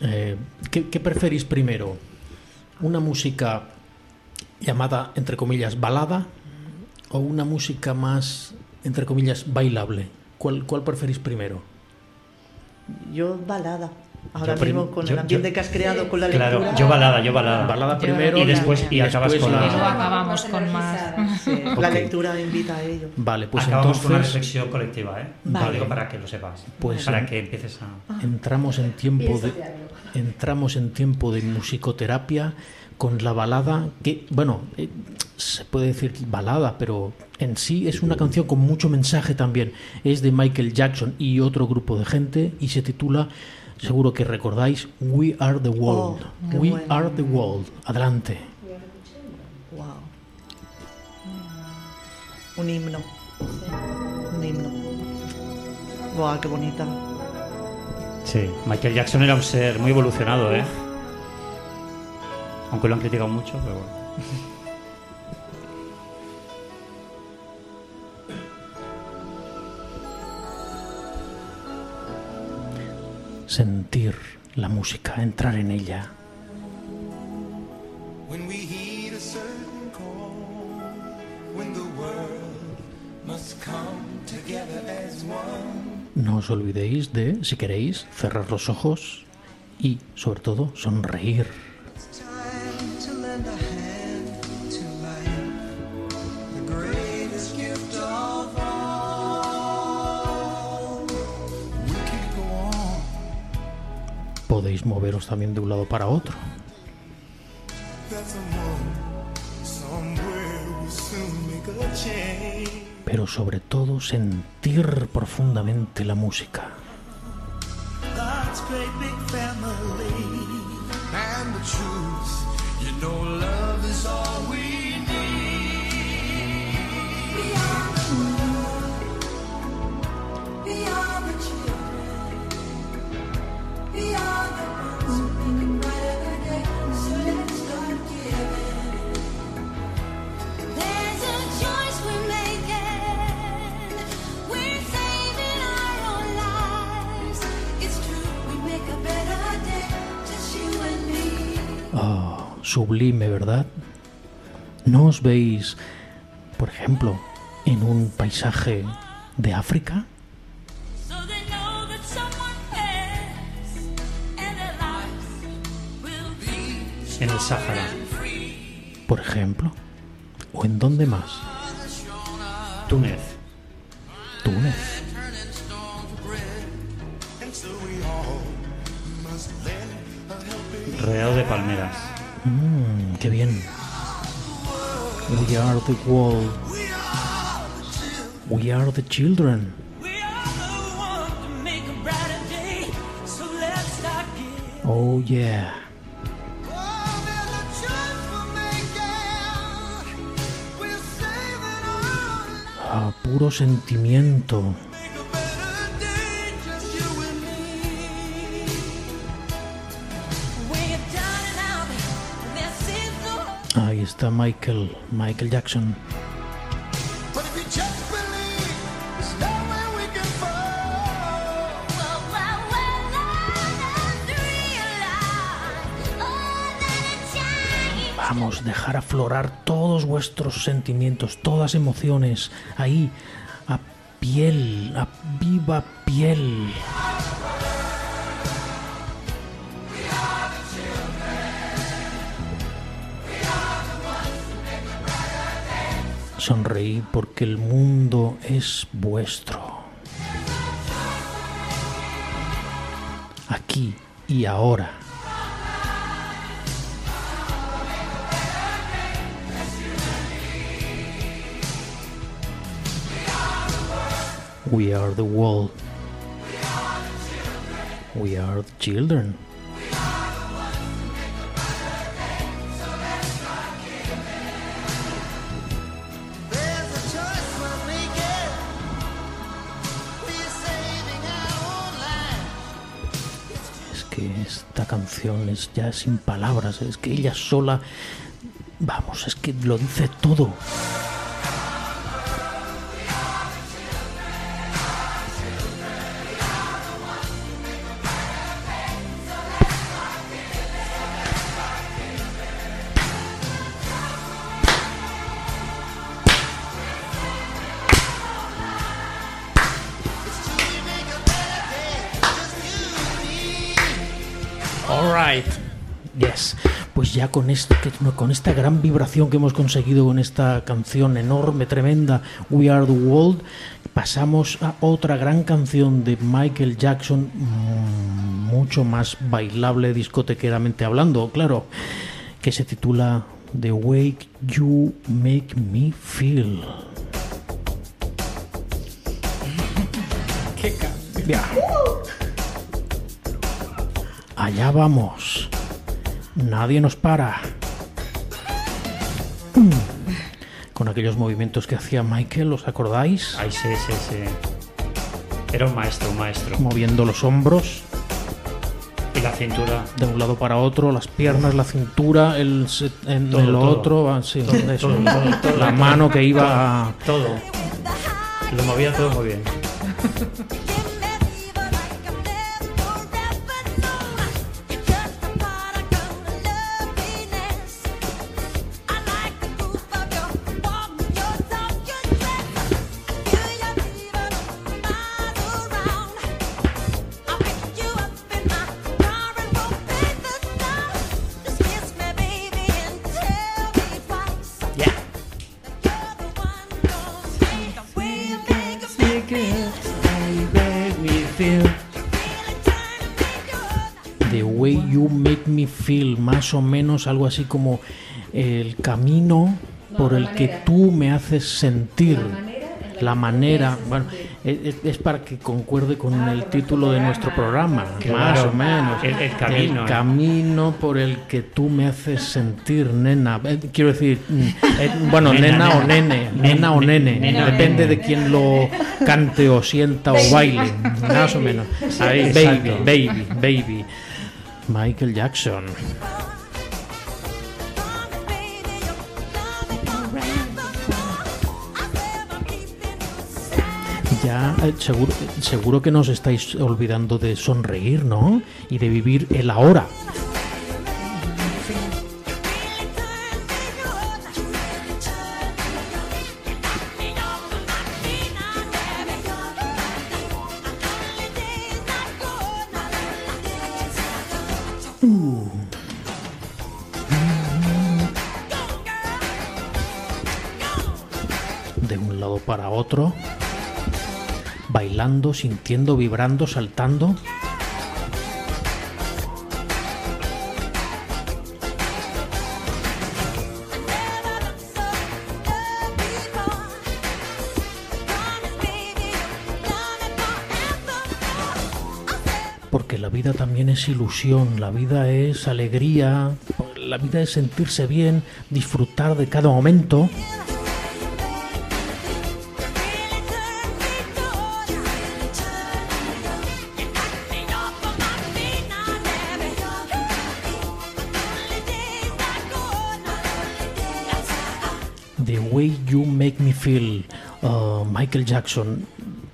Eh, ¿qué, ¿Qué preferís primero? ¿Una música llamada, entre comillas, balada o una música más, entre comillas, bailable? ¿Cuál, cuál preferís primero? Yo balada. Ahora Yo mismo con yo- el ambiente yo- que has creado con la Claro, lectura. yo balada, yo balada. Balada Yo- primero Y después y acabas después con la- Y acabamos con más. Sí, La lectura invita a ello. Vale, pues acabamos con una reflexión colectiva, ¿eh? Vale. Lo digo para que lo sepas. Pues para en- que empieces a. entramos en tiempo de entramos en tiempo de musicoterapia con la balada que bueno eh, se puede decir balada pero en sí es una canción con mucho mensaje también es de Michael Jackson y otro grupo de gente y se titula seguro que recordáis We Are the World Oh, We bueno. Are the World adelante Un himno. Un himno. Wow, qué bonita. Sí, Michael Jackson era un ser muy evolucionado, ¿eh? Aunque lo han criticado mucho, pero bueno. sentir la música entrar en ella No os olvidéis de, si queréis, cerrar los ojos y, sobre todo, sonreír. Podéis moveros también de un lado para otro. Pero sobre todo sentir profundamente la música. Sublime, ¿verdad? ¿No os veis, por ejemplo, en un paisaje de África? En el Sáhara. Por ejemplo. ¿O en dónde más? Túnez. Túnez. Rodeado de palmeras. Mmm, qué bien. We are the world. We are the children. A. Oh yeah. Ah, puro sentimiento. That a time. Vamos, dejar aflorar todos vuestros sentimientos, todas emociones, ahí, a piel, a viva piel. Sonreí porque el mundo es vuestro. Aquí y ahora. We are the world. We are the children. Canción es ya sin palabras, es que ella sola, vamos, es que lo dice todo. Alright. Yes. Pues ya con, este, con esta gran vibración que hemos conseguido con esta canción enorme, tremenda, We Are the World, pasamos a otra gran canción de Michael Jackson, mm, mucho más bailable discotequeramente hablando, claro, que se titula The Way You Make Me Feel. Ya. Allá vamos. Nadie nos para. Mm. Con aquellos movimientos que hacía Michael, ¿os acordáis? Ay, sí, sí, sí. Era un maestro, un maestro. Moviendo los hombros Y la cintura. de un lado para otro, las piernas, la cintura, el, en Todo, el todo. otro, ah, sí, todo, la mano que iba a... Todo. Lo movía todo muy bien. Más o menos algo así como el camino por el que tú me haces sentir. La manera, bueno, es, para que concuerde con el título de nuestro programa, más o menos. El- el camino, El eh. camino por el que tú me haces sentir, nena. Eh, Quiero decir, mm, eh, bueno, Nena, nena, o nene, nena o nene, Nena depende de quién lo cante o sienta o baile, más o menos. Ahí, baby, baby, baby. Michael Jackson. Ya eh, seguro, seguro que nos estáis olvidando de sonreír, ¿no? Y de vivir el ahora. De un lado para otro. Bailando, sintiendo, vibrando, saltando. Vida también es ilusión, la vida es alegría, la vida es sentirse bien, disfrutar de cada momento. The Way You Make Me Feel, uh, Michael Jackson,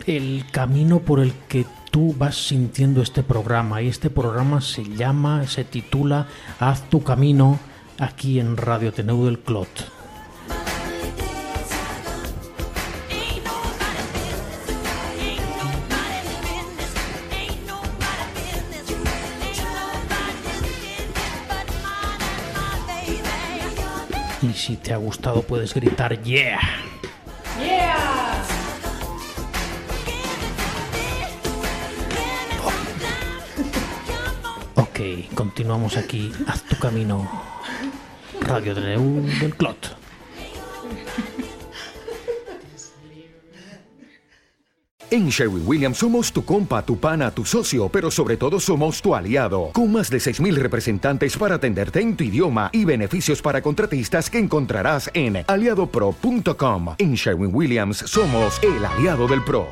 el camino por el que tú vas sintiendo este programa. Y este programa se llama, se titula Haz tu camino aquí en Radio Teneu del Clot. Y si te ha gustado puedes gritar Yeah. Continuamos aquí. Haz tu camino. Radio Teneu del Clot. En Sherwin Williams somos tu compa, tu pana, tu socio, pero sobre todo somos tu aliado, con más de 6.000 representantes para atenderte en tu idioma y beneficios para contratistas que encontrarás en aliadopro.com. En Sherwin Williams somos el aliado del PRO.